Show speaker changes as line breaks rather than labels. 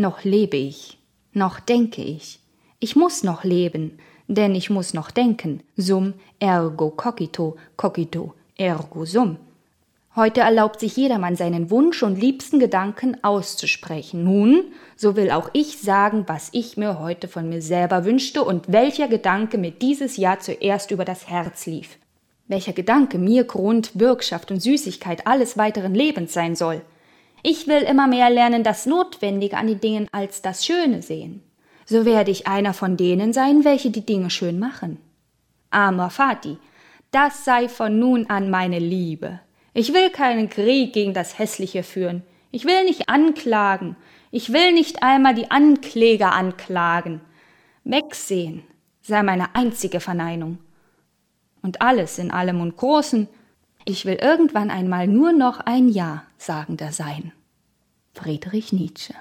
Noch lebe ich, noch denke ich. Ich muss noch leben, denn ich muss noch denken. Sum ergo cogito, cogito ergo sum. Heute erlaubt sich jedermann seinen Wunsch und liebsten Gedanken auszusprechen. Nun, so will auch ich sagen, was ich mir heute von mir selber wünschte und welcher Gedanke mir dieses Jahr zuerst über das Herz lief. Welcher Gedanke mir Grund, Bürgschaft und Süßigkeit alles weiteren Lebens sein soll. Ich will immer mehr lernen, das Notwendige an den Dingen als das Schöne sehen. So werde ich einer von denen sein, welche die Dinge schön machen. Armer Vati, das sei von nun an meine Liebe. Ich will keinen Krieg gegen das Hässliche führen. Ich will nicht anklagen. Ich will nicht einmal die Ankläger anklagen. Wegsehen sei meine einzige Verneinung. Und alles in allem und Großen, ich will irgendwann einmal nur noch ein Ja sagender sein. Friedrich Nietzsche